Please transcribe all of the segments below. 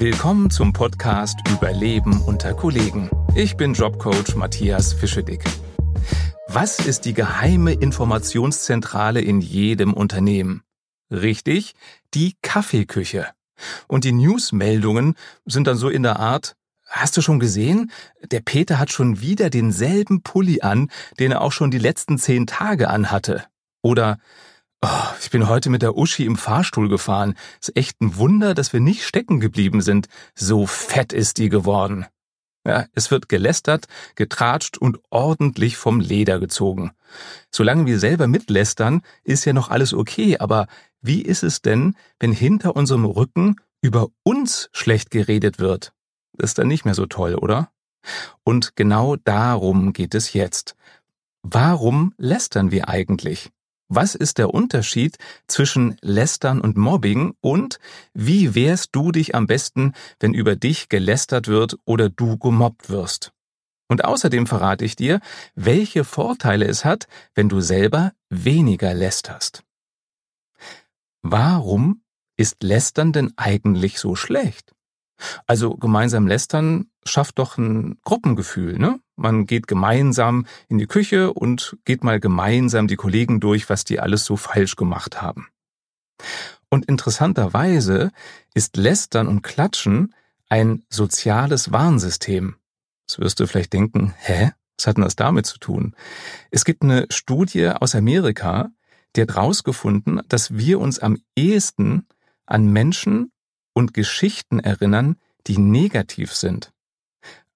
Willkommen zum Podcast Überleben unter Kollegen. Ich bin Jobcoach Matthias Fischedick. Was ist die geheime Informationszentrale in jedem Unternehmen? Richtig, die Kaffeeküche. Und die Newsmeldungen sind dann so in der Art, hast du schon gesehen? Der Peter hat schon wieder denselben Pulli an, den er auch schon die letzten zehn Tage anhatte. Oder Oh, ich bin heute mit der Uschi im Fahrstuhl gefahren. Ist echt ein Wunder, dass wir nicht stecken geblieben sind. So fett ist die geworden. Ja, es wird gelästert, getratscht und ordentlich vom Leder gezogen. Solange wir selber mitlästern, ist ja noch alles okay, aber wie ist es denn, wenn hinter unserem Rücken über uns schlecht geredet wird? Das ist dann nicht mehr so toll, oder? Und genau darum geht es jetzt. Warum lästern wir eigentlich? Was ist der Unterschied zwischen Lästern und Mobbing und wie wehrst du dich am besten, wenn über dich gelästert wird oder du gemobbt wirst? Und außerdem verrate ich dir, welche Vorteile es hat, wenn du selber weniger lästerst. Warum ist Lästern denn eigentlich so schlecht? Also gemeinsam lästern schafft doch ein Gruppengefühl, ne? Man geht gemeinsam in die Küche und geht mal gemeinsam die Kollegen durch, was die alles so falsch gemacht haben. Und interessanterweise ist Lästern und Klatschen ein soziales Warnsystem. Das wirst du vielleicht denken, hä? Was hat denn das damit zu tun? Es gibt eine Studie aus Amerika, die hat herausgefunden, dass wir uns am ehesten an Menschen und Geschichten erinnern, die negativ sind.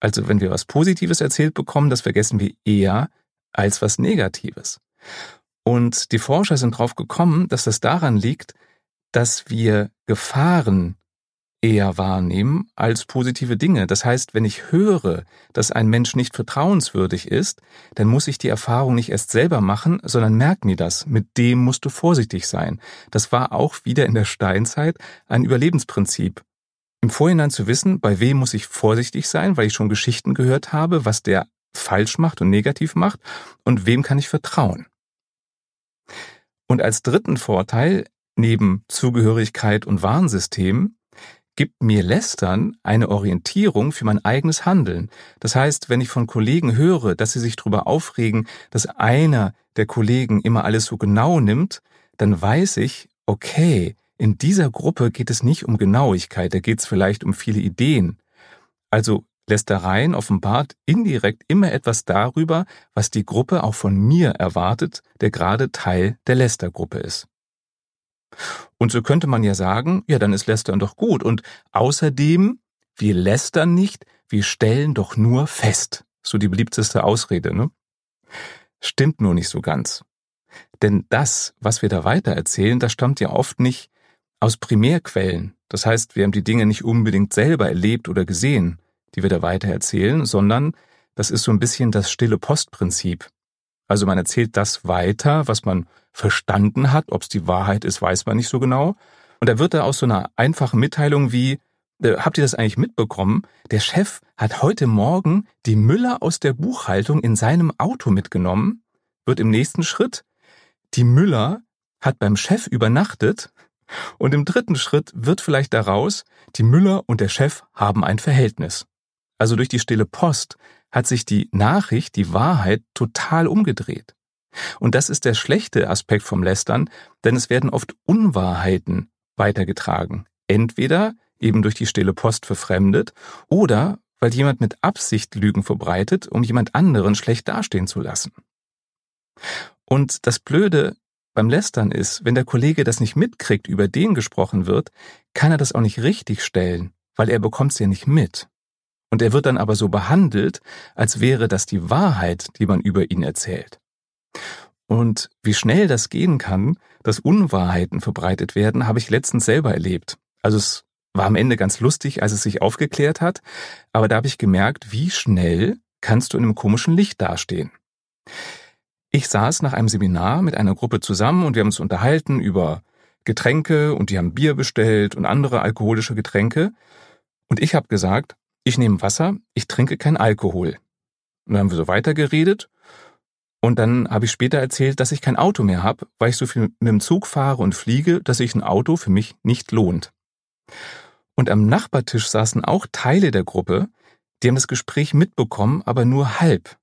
Also wenn wir was Positives erzählt bekommen, das vergessen wir eher als was Negatives. Und die Forscher sind darauf gekommen, dass das daran liegt, dass wir Gefahren eher wahrnehmen als positive Dinge. Das heißt, wenn ich höre, dass ein Mensch nicht vertrauenswürdig ist, dann muss ich die Erfahrung nicht erst selber machen, sondern merk mir das. Mit dem musst du vorsichtig sein. Das war auch wieder in der Steinzeit ein Überlebensprinzip. Im Vorhinein zu wissen, bei wem muss ich vorsichtig sein, weil ich schon Geschichten gehört habe, was der falsch macht und negativ macht und wem kann ich vertrauen. Und als dritten Vorteil, neben Zugehörigkeit und Warnsystem, gibt mir Lästern eine Orientierung für mein eigenes Handeln. Das heißt, wenn ich von Kollegen höre, dass sie sich darüber aufregen, dass einer der Kollegen immer alles so genau nimmt, dann weiß ich, okay, in dieser Gruppe geht es nicht um Genauigkeit, da geht es vielleicht um viele Ideen. Also Lästereien offenbart indirekt immer etwas darüber, was die Gruppe auch von mir erwartet, der gerade Teil der Lästergruppe ist. Und so könnte man ja sagen, ja, dann ist Lästern doch gut. Und außerdem, wir lästern nicht, wir stellen doch nur fest. So die beliebteste Ausrede, ne? Stimmt nur nicht so ganz. Denn das, was wir da weiter erzählen, das stammt ja oft nicht aus Primärquellen. Das heißt, wir haben die Dinge nicht unbedingt selber erlebt oder gesehen, die wir da weiter erzählen, sondern das ist so ein bisschen das stille Postprinzip. Also man erzählt das weiter, was man verstanden hat. Ob es die Wahrheit ist, weiß man nicht so genau. Und da wird da aus so einer einfachen Mitteilung wie, äh, habt ihr das eigentlich mitbekommen? Der Chef hat heute Morgen die Müller aus der Buchhaltung in seinem Auto mitgenommen, wird im nächsten Schritt, die Müller hat beim Chef übernachtet und im dritten Schritt wird vielleicht daraus, die Müller und der Chef haben ein Verhältnis. Also durch die stille Post hat sich die Nachricht, die Wahrheit total umgedreht. Und das ist der schlechte Aspekt vom Lästern, denn es werden oft Unwahrheiten weitergetragen. Entweder eben durch die stille Post verfremdet oder weil jemand mit Absicht Lügen verbreitet, um jemand anderen schlecht dastehen zu lassen. Und das Blöde beim Lästern ist, wenn der Kollege das nicht mitkriegt, über den gesprochen wird, kann er das auch nicht richtig stellen, weil er bekommt es ja nicht mit. Und er wird dann aber so behandelt, als wäre das die Wahrheit, die man über ihn erzählt. Und wie schnell das gehen kann, dass Unwahrheiten verbreitet werden, habe ich letztens selber erlebt. Also es war am Ende ganz lustig, als es sich aufgeklärt hat, aber da habe ich gemerkt, wie schnell kannst du in einem komischen Licht dastehen. Ich saß nach einem Seminar mit einer Gruppe zusammen und wir haben uns unterhalten über Getränke und die haben Bier bestellt und andere alkoholische Getränke. Und ich habe gesagt, ich nehme Wasser, ich trinke kein Alkohol. Und dann haben wir so weitergeredet. Und dann habe ich später erzählt, dass ich kein Auto mehr habe, weil ich so viel mit dem Zug fahre und fliege, dass sich ein Auto für mich nicht lohnt. Und am Nachbartisch saßen auch Teile der Gruppe, die haben das Gespräch mitbekommen, aber nur halb.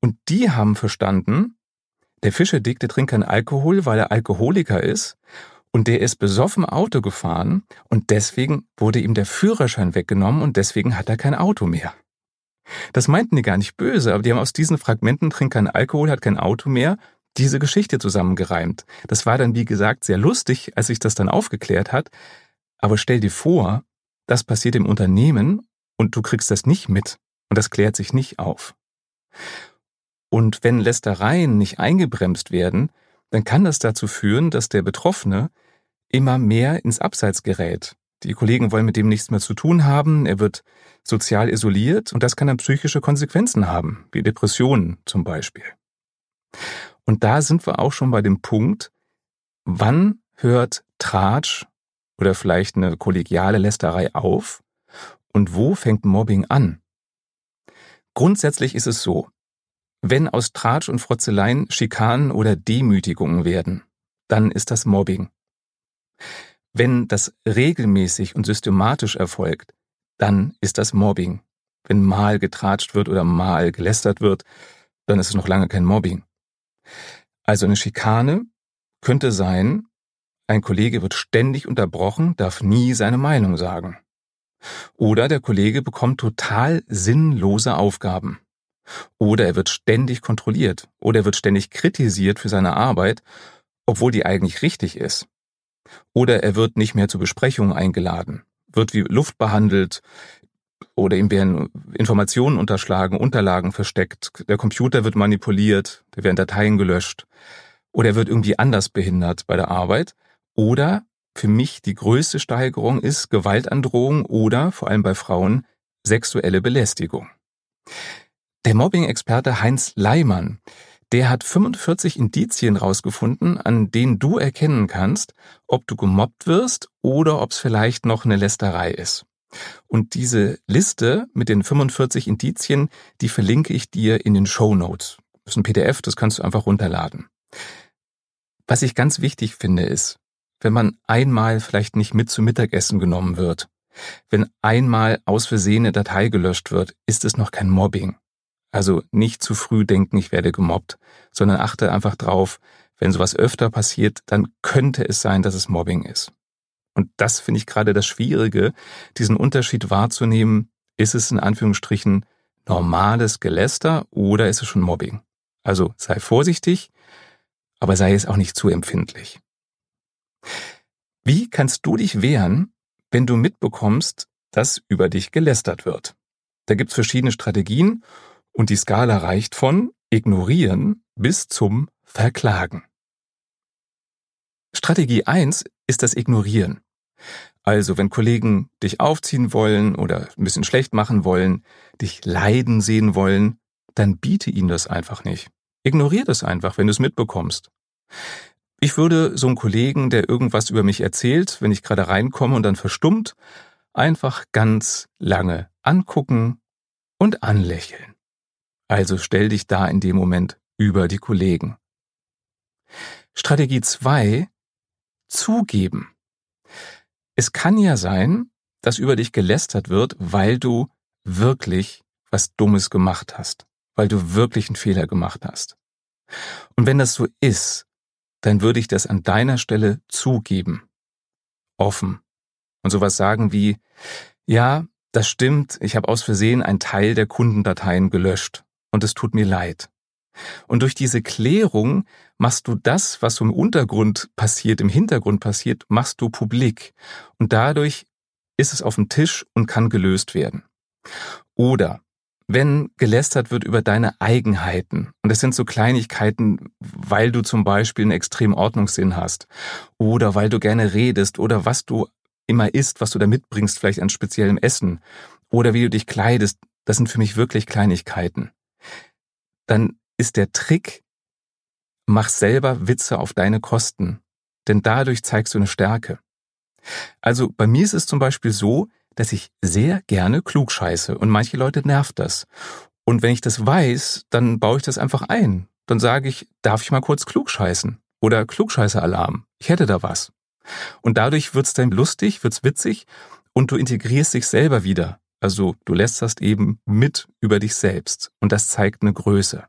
Und die haben verstanden, der Fischerdick, der trinkt keinen Alkohol, weil er Alkoholiker ist. Und der ist besoffen Auto gefahren und deswegen wurde ihm der Führerschein weggenommen und deswegen hat er kein Auto mehr. Das meinten die gar nicht böse, aber die haben aus diesen Fragmenten trinkt keinen Alkohol, hat kein Auto mehr, diese Geschichte zusammengereimt. Das war dann, wie gesagt, sehr lustig, als sich das dann aufgeklärt hat. Aber stell dir vor, das passiert im Unternehmen und du kriegst das nicht mit und das klärt sich nicht auf. Und wenn Lästereien nicht eingebremst werden, dann kann das dazu führen, dass der Betroffene immer mehr ins Abseits gerät. Die Kollegen wollen mit dem nichts mehr zu tun haben, er wird sozial isoliert und das kann dann psychische Konsequenzen haben, wie Depressionen zum Beispiel. Und da sind wir auch schon bei dem Punkt, wann hört Tratsch oder vielleicht eine kollegiale Lästerei auf und wo fängt Mobbing an? Grundsätzlich ist es so, wenn aus Tratsch und Frotzeleien Schikanen oder Demütigungen werden, dann ist das Mobbing. Wenn das regelmäßig und systematisch erfolgt, dann ist das Mobbing. Wenn mal getratscht wird oder mal gelästert wird, dann ist es noch lange kein Mobbing. Also eine Schikane könnte sein, ein Kollege wird ständig unterbrochen, darf nie seine Meinung sagen. Oder der Kollege bekommt total sinnlose Aufgaben. Oder er wird ständig kontrolliert. Oder er wird ständig kritisiert für seine Arbeit, obwohl die eigentlich richtig ist. Oder er wird nicht mehr zur Besprechung eingeladen, wird wie Luft behandelt, oder ihm werden Informationen unterschlagen, Unterlagen versteckt, der Computer wird manipuliert, da werden Dateien gelöscht, oder er wird irgendwie anders behindert bei der Arbeit, oder für mich die größte Steigerung ist Gewaltandrohung oder, vor allem bei Frauen, sexuelle Belästigung. Der Mobbing-Experte Heinz Leimann, der hat 45 Indizien rausgefunden, an denen du erkennen kannst, ob du gemobbt wirst oder ob es vielleicht noch eine Lästerei ist. Und diese Liste mit den 45 Indizien, die verlinke ich dir in den Show Notes. Das ist ein PDF, das kannst du einfach runterladen. Was ich ganz wichtig finde, ist, wenn man einmal vielleicht nicht mit zum Mittagessen genommen wird, wenn einmal aus Versehen eine Datei gelöscht wird, ist es noch kein Mobbing. Also nicht zu früh denken, ich werde gemobbt, sondern achte einfach drauf, wenn sowas öfter passiert, dann könnte es sein, dass es Mobbing ist. Und das finde ich gerade das Schwierige, diesen Unterschied wahrzunehmen, ist es in Anführungsstrichen normales Geläster oder ist es schon Mobbing? Also sei vorsichtig, aber sei es auch nicht zu empfindlich. Wie kannst du dich wehren, wenn du mitbekommst, dass über dich gelästert wird? Da gibt's verschiedene Strategien und die Skala reicht von ignorieren bis zum verklagen. Strategie 1 ist das Ignorieren. Also, wenn Kollegen dich aufziehen wollen oder ein bisschen schlecht machen wollen, dich leiden sehen wollen, dann biete ihnen das einfach nicht. Ignorier das einfach, wenn du es mitbekommst. Ich würde so einen Kollegen, der irgendwas über mich erzählt, wenn ich gerade reinkomme und dann verstummt, einfach ganz lange angucken und anlächeln. Also stell dich da in dem Moment über die Kollegen. Strategie 2. Zugeben. Es kann ja sein, dass über dich gelästert wird, weil du wirklich was Dummes gemacht hast, weil du wirklich einen Fehler gemacht hast. Und wenn das so ist, dann würde ich das an deiner Stelle zugeben. Offen. Und sowas sagen wie, ja, das stimmt, ich habe aus Versehen einen Teil der Kundendateien gelöscht und es tut mir leid. Und durch diese Klärung machst du das, was im Untergrund passiert, im Hintergrund passiert, machst du publik. Und dadurch ist es auf dem Tisch und kann gelöst werden. Oder wenn gelästert wird über deine Eigenheiten, und das sind so Kleinigkeiten, weil du zum Beispiel einen extremen Ordnungssinn hast, oder weil du gerne redest, oder was du immer isst, was du da mitbringst, vielleicht an speziellem Essen, oder wie du dich kleidest, das sind für mich wirklich Kleinigkeiten. Dann ist der Trick, mach selber Witze auf deine Kosten, denn dadurch zeigst du eine Stärke. Also bei mir ist es zum Beispiel so, dass ich sehr gerne klug scheiße und manche Leute nervt das. Und wenn ich das weiß, dann baue ich das einfach ein. Dann sage ich, darf ich mal kurz klug scheißen? Oder Klugscheiße-Alarm. Ich hätte da was. Und dadurch wird's dann lustig, wird's witzig und du integrierst dich selber wieder. Also du lästerst eben mit über dich selbst und das zeigt eine Größe.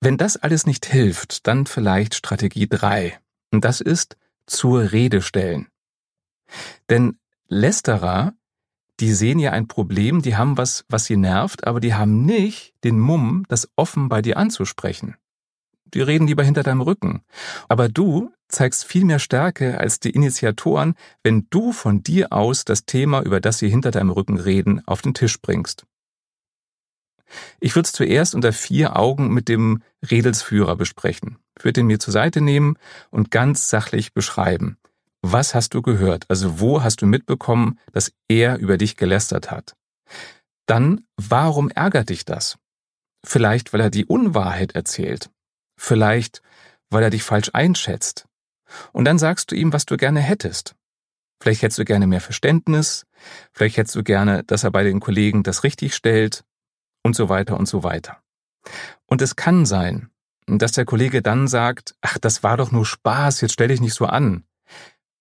Wenn das alles nicht hilft, dann vielleicht Strategie drei Und das ist zur Rede stellen. Denn Lästerer, die sehen ja ein Problem, die haben was, was sie nervt, aber die haben nicht den Mumm, das offen bei dir anzusprechen. Die reden lieber hinter deinem Rücken. Aber du zeigst viel mehr Stärke als die Initiatoren, wenn du von dir aus das Thema, über das sie hinter deinem Rücken reden, auf den Tisch bringst. Ich würde es zuerst unter vier Augen mit dem Redelsführer besprechen, würde ihn mir zur Seite nehmen und ganz sachlich beschreiben. Was hast du gehört? Also wo hast du mitbekommen, dass er über dich gelästert hat? Dann, warum ärgert dich das? Vielleicht, weil er die Unwahrheit erzählt. Vielleicht, weil er dich falsch einschätzt. Und dann sagst du ihm, was du gerne hättest. Vielleicht hättest du gerne mehr Verständnis, vielleicht hättest du gerne, dass er bei den Kollegen das richtig stellt und so weiter und so weiter. Und es kann sein, dass der Kollege dann sagt, ach, das war doch nur Spaß, jetzt stell dich nicht so an.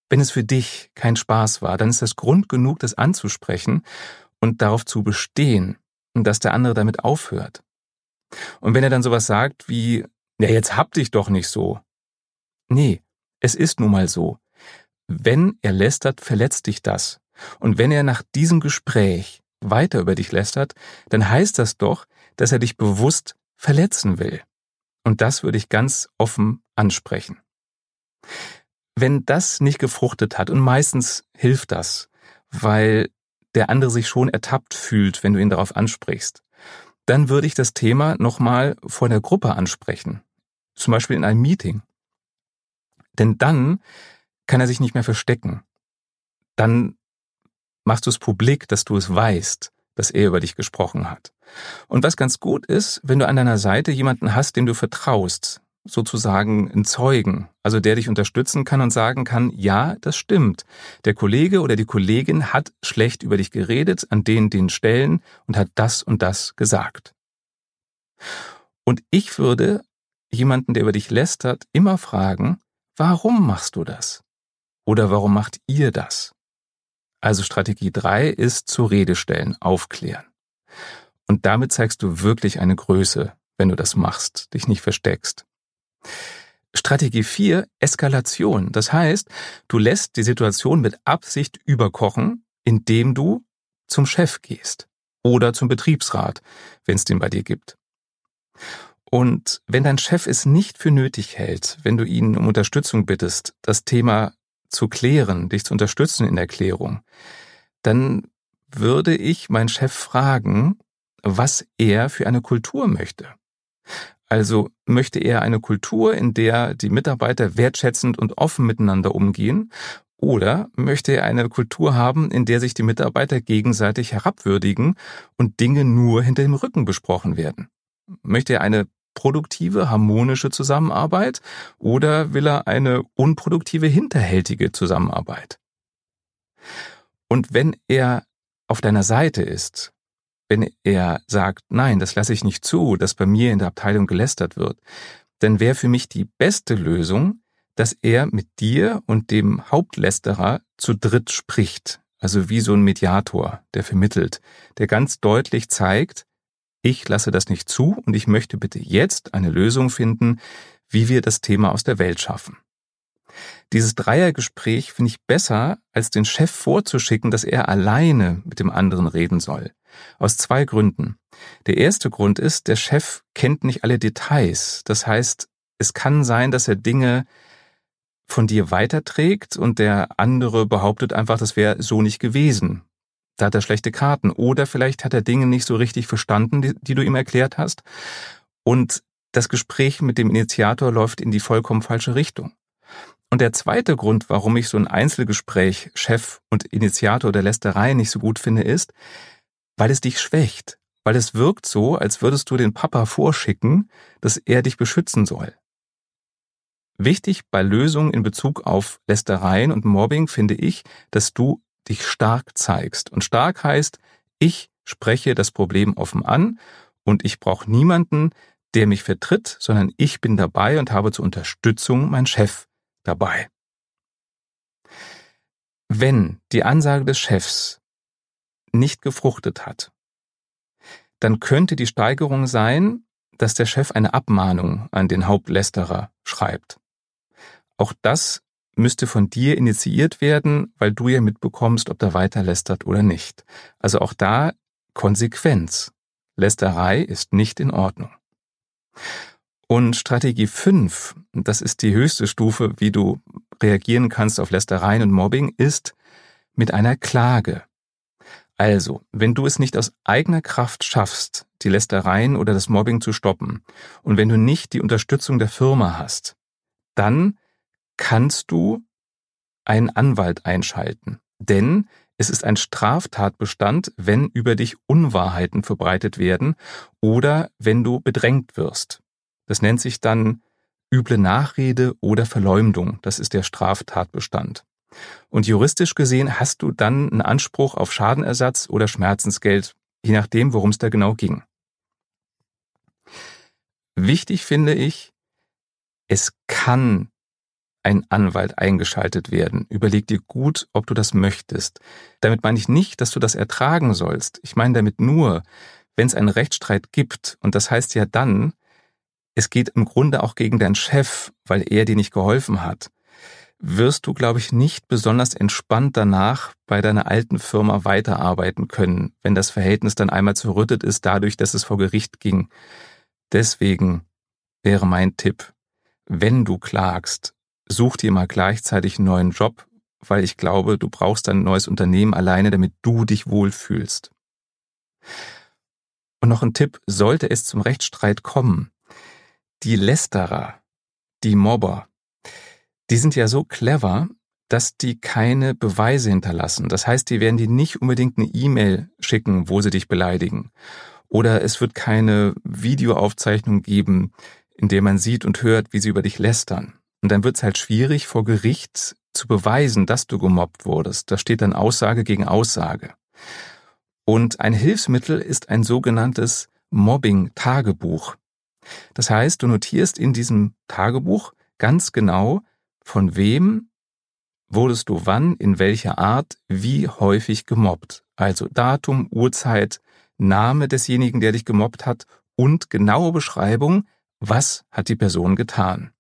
Wenn es für dich kein Spaß war, dann ist das Grund genug, das anzusprechen und darauf zu bestehen, dass der andere damit aufhört. Und wenn er dann sowas sagt wie, ja, jetzt hab dich doch nicht so. Nee, es ist nun mal so. Wenn er lästert, verletzt dich das. Und wenn er nach diesem Gespräch weiter über dich lästert, dann heißt das doch, dass er dich bewusst verletzen will. Und das würde ich ganz offen ansprechen. Wenn das nicht gefruchtet hat, und meistens hilft das, weil der andere sich schon ertappt fühlt, wenn du ihn darauf ansprichst, dann würde ich das Thema nochmal vor der Gruppe ansprechen. Zum Beispiel in einem Meeting. Denn dann kann er sich nicht mehr verstecken. Dann machst du es publik, dass du es weißt, dass er über dich gesprochen hat. Und was ganz gut ist, wenn du an deiner Seite jemanden hast, dem du vertraust, sozusagen einen Zeugen, also der dich unterstützen kann und sagen kann, ja, das stimmt. Der Kollege oder die Kollegin hat schlecht über dich geredet an den, den Stellen und hat das und das gesagt. Und ich würde jemanden, der über dich lästert, immer fragen, warum machst du das? Oder warum macht ihr das? Also Strategie drei ist zur Rede stellen, aufklären. Und damit zeigst du wirklich eine Größe, wenn du das machst, dich nicht versteckst. Strategie 4, Eskalation. Das heißt, du lässt die Situation mit Absicht überkochen, indem du zum Chef gehst oder zum Betriebsrat, wenn es den bei dir gibt. Und wenn dein Chef es nicht für nötig hält, wenn du ihn um Unterstützung bittest, das Thema zu klären, dich zu unterstützen in der Klärung, dann würde ich meinen Chef fragen, was er für eine Kultur möchte. Also möchte er eine Kultur, in der die Mitarbeiter wertschätzend und offen miteinander umgehen, oder möchte er eine Kultur haben, in der sich die Mitarbeiter gegenseitig herabwürdigen und Dinge nur hinter dem Rücken besprochen werden? Möchte er eine produktive, harmonische Zusammenarbeit oder will er eine unproduktive, hinterhältige Zusammenarbeit? Und wenn er auf deiner Seite ist, wenn er sagt, nein, das lasse ich nicht zu, dass bei mir in der Abteilung gelästert wird, dann wäre für mich die beste Lösung, dass er mit dir und dem Hauptlästerer zu dritt spricht, also wie so ein Mediator, der vermittelt, der ganz deutlich zeigt, ich lasse das nicht zu und ich möchte bitte jetzt eine Lösung finden, wie wir das Thema aus der Welt schaffen. Dieses Dreiergespräch finde ich besser, als den Chef vorzuschicken, dass er alleine mit dem anderen reden soll. Aus zwei Gründen. Der erste Grund ist, der Chef kennt nicht alle Details. Das heißt, es kann sein, dass er Dinge von dir weiterträgt und der andere behauptet einfach, das wäre so nicht gewesen da hat er schlechte Karten. Oder vielleicht hat er Dinge nicht so richtig verstanden, die, die du ihm erklärt hast. Und das Gespräch mit dem Initiator läuft in die vollkommen falsche Richtung. Und der zweite Grund, warum ich so ein Einzelgespräch Chef und Initiator der Lästerei nicht so gut finde, ist, weil es dich schwächt. Weil es wirkt so, als würdest du den Papa vorschicken, dass er dich beschützen soll. Wichtig bei Lösungen in Bezug auf Lästereien und Mobbing finde ich, dass du dich stark zeigst. Und stark heißt, ich spreche das Problem offen an und ich brauche niemanden, der mich vertritt, sondern ich bin dabei und habe zur Unterstützung meinen Chef. Dabei. Wenn die Ansage des Chefs nicht gefruchtet hat, dann könnte die Steigerung sein, dass der Chef eine Abmahnung an den Hauptlästerer schreibt. Auch das müsste von dir initiiert werden, weil du ja mitbekommst, ob der weiter lästert oder nicht. Also auch da Konsequenz. Lästerei ist nicht in Ordnung. Und Strategie 5, das ist die höchste Stufe, wie du reagieren kannst auf Lästereien und Mobbing, ist mit einer Klage. Also, wenn du es nicht aus eigener Kraft schaffst, die Lästereien oder das Mobbing zu stoppen, und wenn du nicht die Unterstützung der Firma hast, dann kannst du einen Anwalt einschalten. Denn es ist ein Straftatbestand, wenn über dich Unwahrheiten verbreitet werden oder wenn du bedrängt wirst. Das nennt sich dann üble Nachrede oder Verleumdung. Das ist der Straftatbestand. Und juristisch gesehen hast du dann einen Anspruch auf Schadenersatz oder Schmerzensgeld, je nachdem, worum es da genau ging. Wichtig finde ich, es kann ein Anwalt eingeschaltet werden. Überleg dir gut, ob du das möchtest. Damit meine ich nicht, dass du das ertragen sollst. Ich meine damit nur, wenn es einen Rechtsstreit gibt, und das heißt ja dann, es geht im Grunde auch gegen deinen Chef, weil er dir nicht geholfen hat, wirst du, glaube ich, nicht besonders entspannt danach bei deiner alten Firma weiterarbeiten können, wenn das Verhältnis dann einmal zerrüttet ist dadurch, dass es vor Gericht ging. Deswegen wäre mein Tipp, wenn du klagst, such dir mal gleichzeitig einen neuen Job, weil ich glaube, du brauchst ein neues Unternehmen alleine, damit du dich wohlfühlst. Und noch ein Tipp, sollte es zum Rechtsstreit kommen, die Lästerer, die Mobber, die sind ja so clever, dass die keine Beweise hinterlassen. Das heißt, die werden dir nicht unbedingt eine E-Mail schicken, wo sie dich beleidigen. Oder es wird keine Videoaufzeichnung geben, in der man sieht und hört, wie sie über dich lästern. Und dann wird es halt schwierig, vor Gericht zu beweisen, dass du gemobbt wurdest. Da steht dann Aussage gegen Aussage. Und ein Hilfsmittel ist ein sogenanntes Mobbing-Tagebuch. Das heißt, du notierst in diesem Tagebuch ganz genau, von wem wurdest du wann, in welcher Art, wie häufig gemobbt. Also Datum, Uhrzeit, Name desjenigen, der dich gemobbt hat und genaue Beschreibung, was hat die Person getan.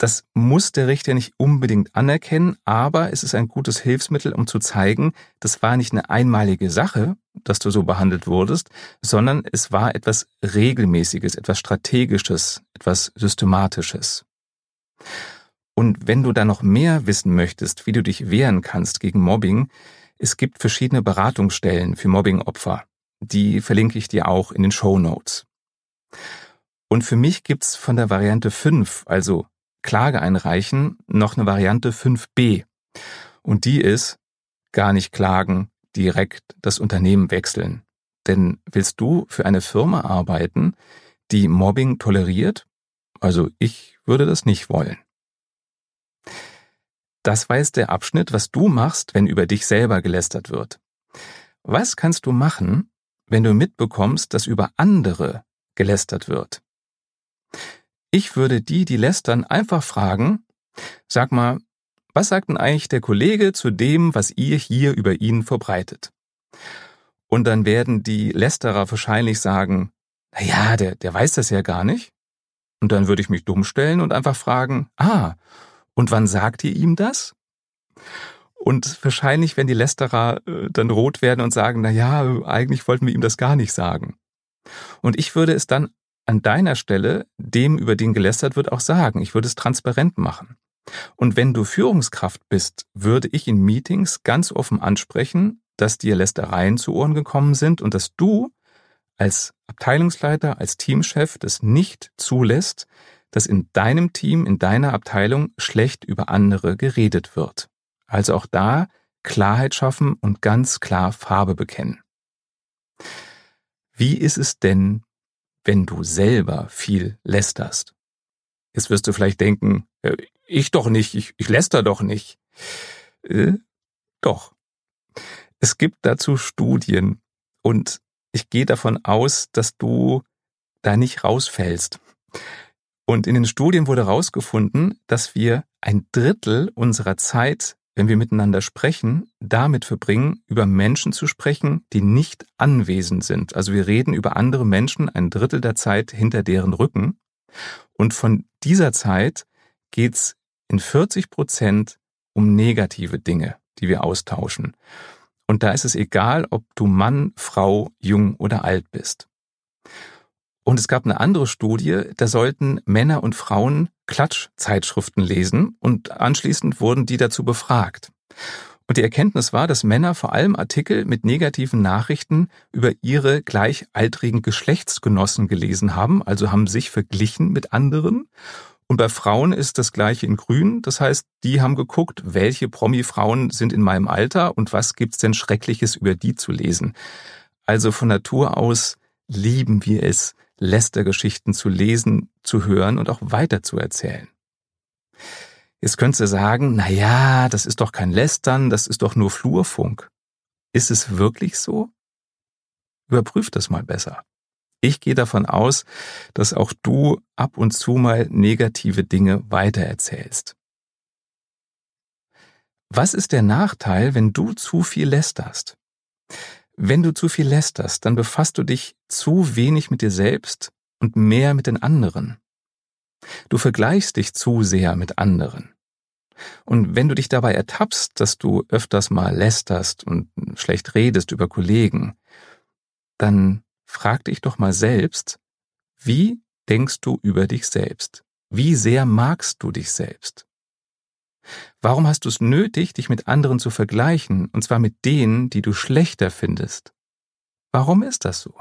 Das muss der Richter nicht unbedingt anerkennen, aber es ist ein gutes Hilfsmittel, um zu zeigen, das war nicht eine einmalige Sache, dass du so behandelt wurdest, sondern es war etwas Regelmäßiges, etwas Strategisches, etwas Systematisches. Und wenn du da noch mehr wissen möchtest, wie du dich wehren kannst gegen Mobbing, es gibt verschiedene Beratungsstellen für Mobbingopfer. Die verlinke ich dir auch in den Show Notes. Und für mich gibt's von der Variante 5, also Klage einreichen, noch eine Variante 5b. Und die ist gar nicht klagen, direkt das Unternehmen wechseln. Denn willst du für eine Firma arbeiten, die Mobbing toleriert? Also ich würde das nicht wollen. Das jetzt der Abschnitt, was du machst, wenn über dich selber gelästert wird. Was kannst du machen, wenn du mitbekommst, dass über andere gelästert wird? Ich würde die, die lästern, einfach fragen, sag mal, was sagt denn eigentlich der Kollege zu dem, was ihr hier über ihn verbreitet? Und dann werden die Lästerer wahrscheinlich sagen, na ja, der, der weiß das ja gar nicht. Und dann würde ich mich dumm stellen und einfach fragen, ah, und wann sagt ihr ihm das? Und wahrscheinlich, wenn die Lästerer äh, dann rot werden und sagen, na ja, eigentlich wollten wir ihm das gar nicht sagen. Und ich würde es dann an deiner Stelle dem, über den gelästert wird, auch sagen. Ich würde es transparent machen. Und wenn du Führungskraft bist, würde ich in Meetings ganz offen ansprechen, dass dir Lästereien zu Ohren gekommen sind und dass du als Abteilungsleiter, als Teamchef das nicht zulässt, dass in deinem Team, in deiner Abteilung schlecht über andere geredet wird. Also auch da Klarheit schaffen und ganz klar Farbe bekennen. Wie ist es denn wenn du selber viel lästerst. Jetzt wirst du vielleicht denken, ich doch nicht, ich, ich läster doch nicht. Äh, doch. Es gibt dazu Studien und ich gehe davon aus, dass du da nicht rausfällst. Und in den Studien wurde herausgefunden, dass wir ein Drittel unserer Zeit, wenn wir miteinander sprechen, damit verbringen, über Menschen zu sprechen, die nicht anwesend sind. Also wir reden über andere Menschen ein Drittel der Zeit hinter deren Rücken. Und von dieser Zeit geht's in 40 Prozent um negative Dinge, die wir austauschen. Und da ist es egal, ob du Mann, Frau, jung oder alt bist. Und es gab eine andere Studie, da sollten Männer und Frauen Klatschzeitschriften lesen und anschließend wurden die dazu befragt. Und die Erkenntnis war, dass Männer vor allem Artikel mit negativen Nachrichten über ihre gleichaltrigen Geschlechtsgenossen gelesen haben, also haben sich verglichen mit anderen. Und bei Frauen ist das gleiche in Grün. Das heißt, die haben geguckt, welche Promi-Frauen sind in meinem Alter und was gibt's denn Schreckliches über die zu lesen. Also von Natur aus lieben wir es, Lästergeschichten zu lesen, zu hören und auch weiter zu erzählen. Jetzt könntest du sagen, na ja, das ist doch kein Lästern, das ist doch nur Flurfunk. Ist es wirklich so? Überprüf das mal besser. Ich gehe davon aus, dass auch du ab und zu mal negative Dinge weitererzählst. Was ist der Nachteil, wenn du zu viel lästerst? Wenn du zu viel lästerst, dann befasst du dich zu wenig mit dir selbst und mehr mit den anderen. Du vergleichst dich zu sehr mit anderen. Und wenn du dich dabei ertappst, dass du öfters mal lästerst und schlecht redest über Kollegen, dann frag dich doch mal selbst, wie denkst du über dich selbst? Wie sehr magst du dich selbst? Warum hast du es nötig, dich mit anderen zu vergleichen, und zwar mit denen, die du schlechter findest? Warum ist das so?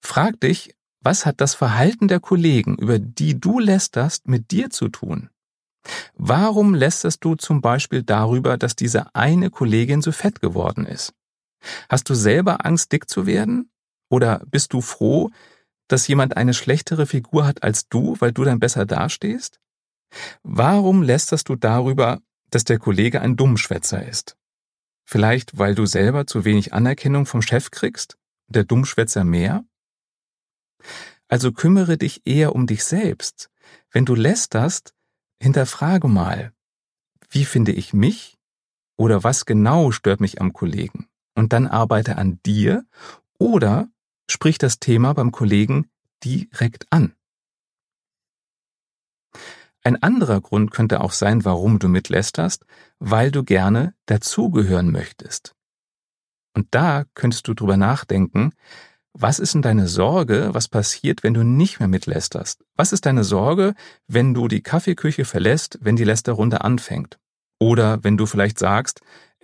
Frag dich, was hat das Verhalten der Kollegen, über die du lästerst, mit dir zu tun? Warum lästerst du zum Beispiel darüber, dass diese eine Kollegin so fett geworden ist? Hast du selber Angst, dick zu werden? Oder bist du froh, dass jemand eine schlechtere Figur hat als du, weil du dann besser dastehst? Warum lästerst du darüber, dass der Kollege ein Dummschwätzer ist? Vielleicht, weil du selber zu wenig Anerkennung vom Chef kriegst? Der Dummschwätzer mehr? Also kümmere dich eher um dich selbst. Wenn du lästerst, hinterfrage mal, wie finde ich mich? Oder was genau stört mich am Kollegen? Und dann arbeite an dir oder sprich das Thema beim Kollegen direkt an. Ein anderer Grund könnte auch sein, warum du mitlästerst, weil du gerne dazugehören möchtest. Und da könntest du drüber nachdenken, was ist denn deine Sorge, was passiert, wenn du nicht mehr mitlästerst? Was ist deine Sorge, wenn du die Kaffeeküche verlässt, wenn die Lästerrunde anfängt? Oder wenn du vielleicht sagst,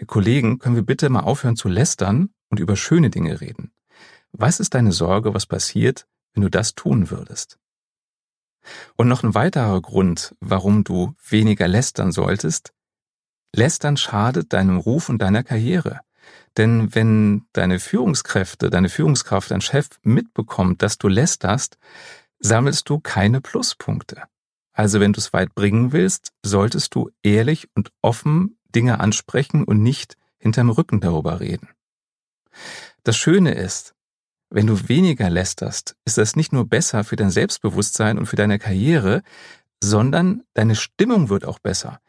Kollegen, können wir bitte mal aufhören zu lästern und über schöne Dinge reden? Was ist deine Sorge, was passiert, wenn du das tun würdest? Und noch ein weiterer Grund, warum du weniger lästern solltest. Lästern schadet deinem Ruf und deiner Karriere. Denn wenn deine Führungskräfte, deine Führungskraft, dein Chef mitbekommt, dass du lästerst, sammelst du keine Pluspunkte. Also wenn du es weit bringen willst, solltest du ehrlich und offen Dinge ansprechen und nicht hinterm Rücken darüber reden. Das Schöne ist, wenn du weniger lästerst, ist das nicht nur besser für dein Selbstbewusstsein und für deine Karriere, sondern deine Stimmung wird auch besser.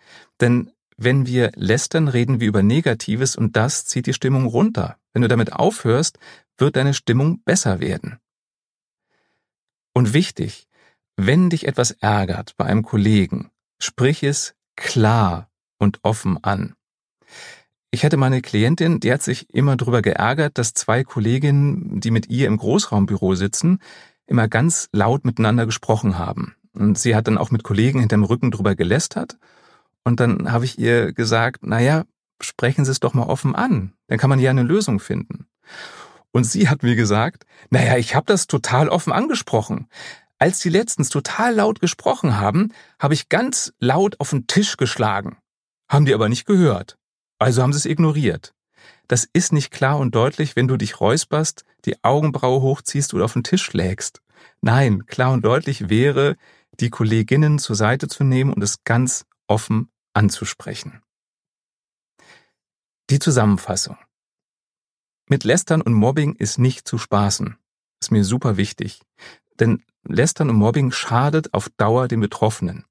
Denn wenn wir lästern, reden wir über Negatives und das zieht die Stimmung runter. Wenn du damit aufhörst, wird deine Stimmung besser werden. Und wichtig, wenn dich etwas ärgert bei einem Kollegen, sprich es klar und offen an. Ich hatte meine Klientin, die hat sich immer darüber geärgert, dass zwei Kolleginnen, die mit ihr im Großraumbüro sitzen, immer ganz laut miteinander gesprochen haben. Und sie hat dann auch mit Kollegen hinterm Rücken drüber gelästert. Und dann habe ich ihr gesagt, na ja, sprechen Sie es doch mal offen an. Dann kann man ja eine Lösung finden. Und sie hat mir gesagt, naja, ich habe das total offen angesprochen. Als sie letztens total laut gesprochen haben, habe ich ganz laut auf den Tisch geschlagen. Haben die aber nicht gehört. Also haben sie es ignoriert. Das ist nicht klar und deutlich, wenn du dich räusperst, die Augenbraue hochziehst oder auf den Tisch schlägst. Nein, klar und deutlich wäre, die Kolleginnen zur Seite zu nehmen und es ganz offen anzusprechen. Die Zusammenfassung. Mit Lästern und Mobbing ist nicht zu spaßen. Ist mir super wichtig. Denn Lästern und Mobbing schadet auf Dauer den Betroffenen.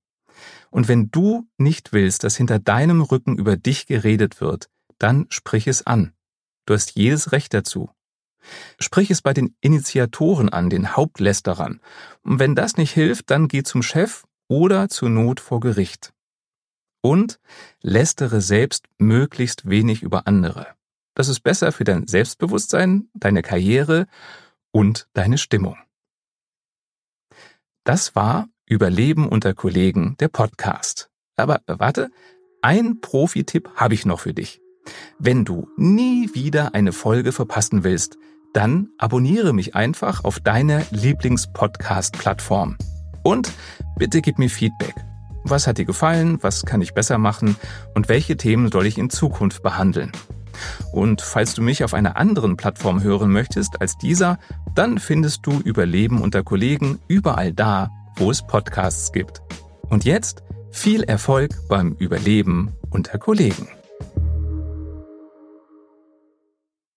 Und wenn du nicht willst, dass hinter deinem Rücken über dich geredet wird, dann sprich es an. Du hast jedes Recht dazu. Sprich es bei den Initiatoren an, den Hauptlästerern. Und wenn das nicht hilft, dann geh zum Chef oder zur Not vor Gericht. Und lästere selbst möglichst wenig über andere. Das ist besser für dein Selbstbewusstsein, deine Karriere und deine Stimmung. Das war Überleben unter Kollegen, der Podcast. Aber warte, ein Profi-Tipp habe ich noch für dich. Wenn du nie wieder eine Folge verpassen willst, dann abonniere mich einfach auf deiner Lieblings-Podcast-Plattform. Und bitte gib mir Feedback. Was hat dir gefallen? Was kann ich besser machen? Und welche Themen soll ich in Zukunft behandeln? Und falls du mich auf einer anderen Plattform hören möchtest als dieser, dann findest du Überleben unter Kollegen überall da, wo es Podcasts gibt. Und jetzt viel Erfolg beim Überleben unter Kollegen.